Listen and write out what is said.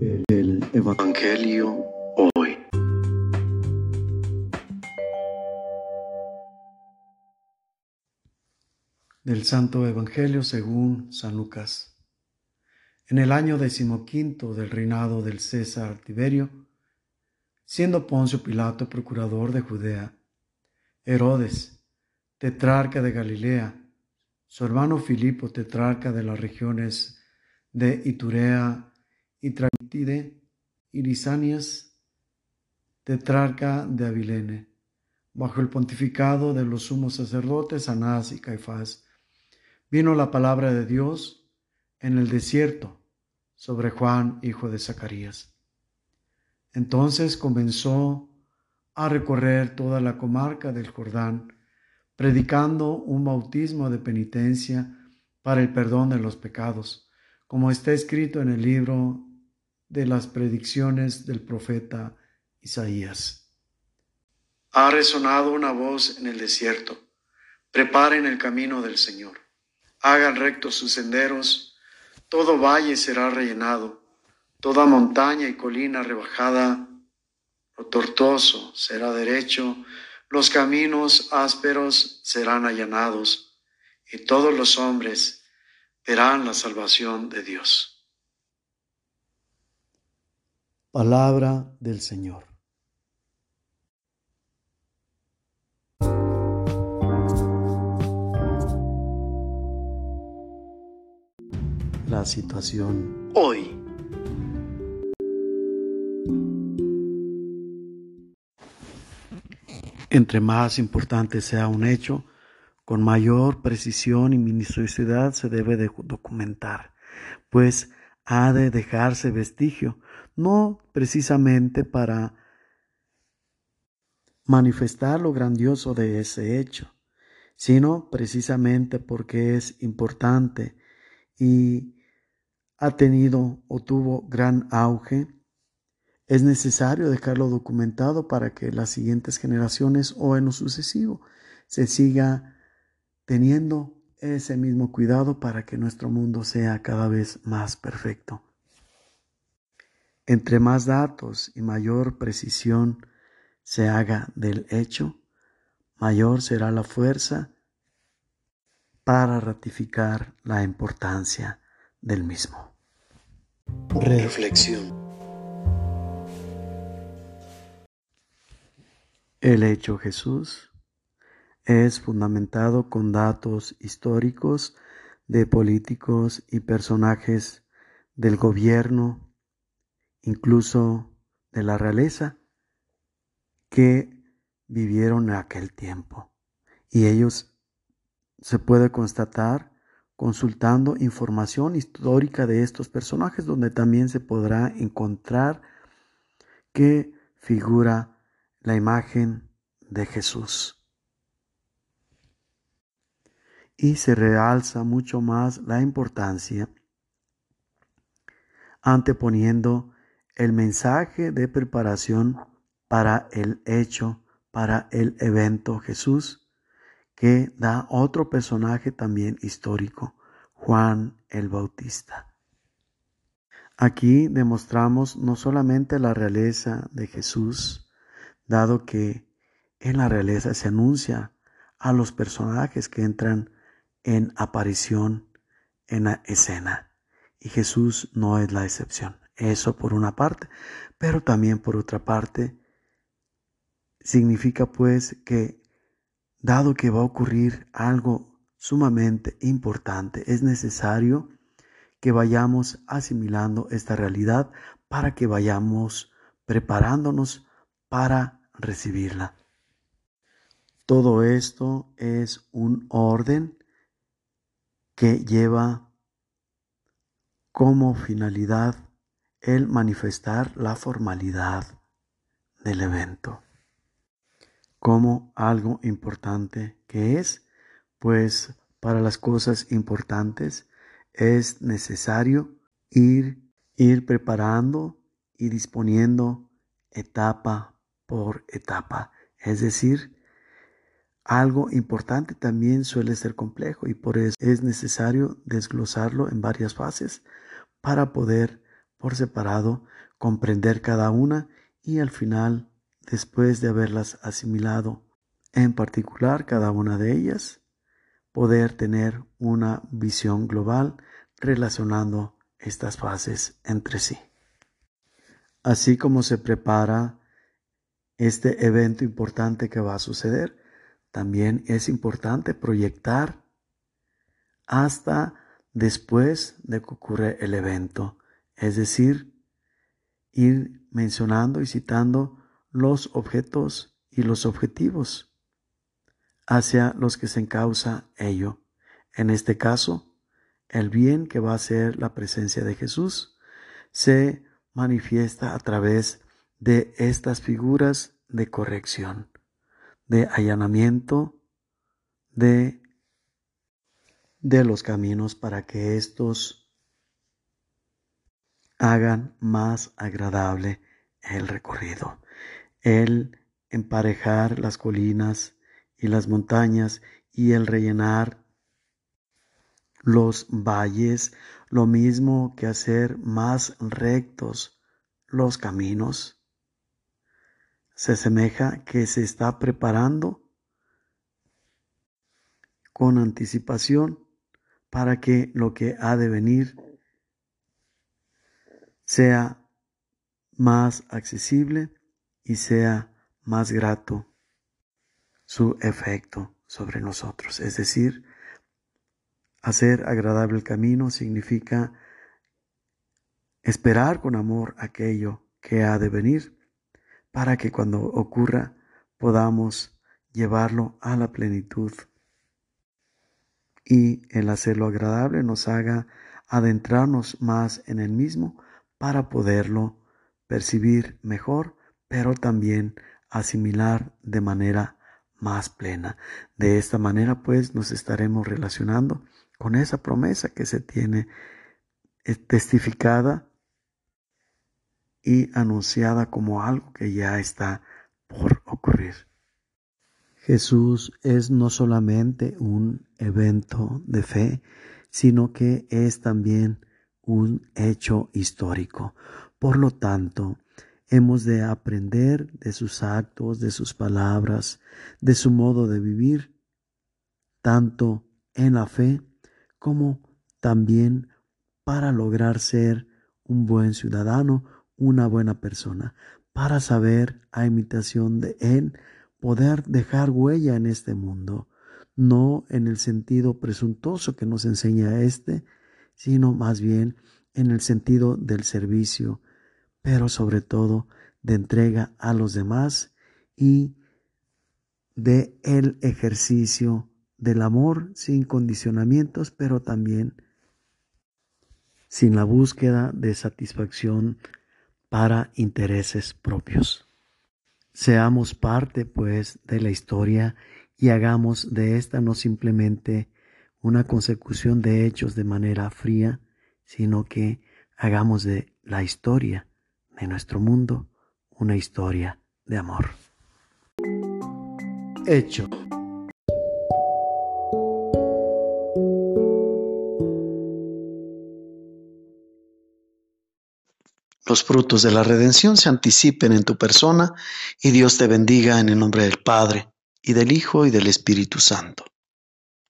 El Evangelio hoy. Del Santo Evangelio según San Lucas. En el año decimoquinto del reinado del César Tiberio, siendo Poncio Pilato procurador de Judea, Herodes, tetrarca de Galilea, su hermano Filipo, tetrarca de las regiones de Iturea y Tramitide y Lisanias, tetrarca de Abilene, bajo el pontificado de los sumos sacerdotes Anás y Caifás, vino la palabra de Dios en el desierto sobre Juan, hijo de Zacarías. Entonces comenzó a recorrer toda la comarca del Jordán, predicando un bautismo de penitencia para el perdón de los pecados, como está escrito en el libro de las predicciones del profeta Isaías. Ha resonado una voz en el desierto, preparen el camino del Señor, hagan rectos sus senderos, todo valle será rellenado, toda montaña y colina rebajada, lo tortuoso será derecho, los caminos ásperos serán allanados. Y todos los hombres verán la salvación de Dios. Palabra del Señor. La situación hoy. Entre más importante sea un hecho, con mayor precisión y minuciosidad se debe de documentar, pues ha de dejarse vestigio, no precisamente para manifestar lo grandioso de ese hecho, sino precisamente porque es importante y ha tenido o tuvo gran auge. Es necesario dejarlo documentado para que las siguientes generaciones o en lo sucesivo se siga teniendo ese mismo cuidado para que nuestro mundo sea cada vez más perfecto. Entre más datos y mayor precisión se haga del hecho, mayor será la fuerza para ratificar la importancia del mismo. Reflexión. El hecho Jesús es fundamentado con datos históricos de políticos y personajes del gobierno, incluso de la realeza, que vivieron en aquel tiempo. Y ellos se puede constatar consultando información histórica de estos personajes, donde también se podrá encontrar que figura la imagen de Jesús. Y se realza mucho más la importancia anteponiendo el mensaje de preparación para el hecho, para el evento Jesús, que da otro personaje también histórico, Juan el Bautista. Aquí demostramos no solamente la realeza de Jesús, dado que en la realeza se anuncia a los personajes que entran en aparición en la escena. Y Jesús no es la excepción. Eso por una parte, pero también por otra parte, significa pues que dado que va a ocurrir algo sumamente importante, es necesario que vayamos asimilando esta realidad para que vayamos preparándonos para recibirla. Todo esto es un orden que lleva como finalidad el manifestar la formalidad del evento como algo importante que es, pues para las cosas importantes es necesario ir, ir preparando y disponiendo etapa por etapa. Es decir, algo importante también suele ser complejo y por eso es necesario desglosarlo en varias fases para poder por separado, comprender cada una y al final, después de haberlas asimilado, en particular cada una de ellas, poder tener una visión global relacionando estas fases entre sí. Así como se prepara este evento importante que va a suceder, también es importante proyectar hasta después de que ocurre el evento, es decir, ir mencionando y citando los objetos y los objetivos hacia los que se encausa ello. En este caso, el bien que va a ser la presencia de Jesús se manifiesta a través de estas figuras de corrección, de allanamiento, de, de los caminos para que estos hagan más agradable el recorrido. El emparejar las colinas y las montañas y el rellenar los valles, lo mismo que hacer más rectos los caminos. Se asemeja que se está preparando con anticipación para que lo que ha de venir sea más accesible y sea más grato su efecto sobre nosotros. Es decir, Hacer agradable el camino significa esperar con amor aquello que ha de venir para que cuando ocurra podamos llevarlo a la plenitud y el hacerlo agradable nos haga adentrarnos más en el mismo para poderlo percibir mejor, pero también asimilar de manera más plena. De esta manera pues nos estaremos relacionando con esa promesa que se tiene testificada y anunciada como algo que ya está por ocurrir. Jesús es no solamente un evento de fe, sino que es también un hecho histórico. Por lo tanto, hemos de aprender de sus actos, de sus palabras, de su modo de vivir, tanto en la fe como también para lograr ser un buen ciudadano, una buena persona, para saber, a imitación de Él, poder dejar huella en este mundo, no en el sentido presuntuoso que nos enseña este, sino más bien en el sentido del servicio, pero sobre todo de entrega a los demás y de el ejercicio del amor sin condicionamientos, pero también sin la búsqueda de satisfacción para intereses propios. Seamos parte, pues, de la historia y hagamos de esta no simplemente una consecución de hechos de manera fría, sino que hagamos de la historia de nuestro mundo una historia de amor. Hecho. Los frutos de la redención se anticipen en tu persona y Dios te bendiga en el nombre del Padre, y del Hijo, y del Espíritu Santo.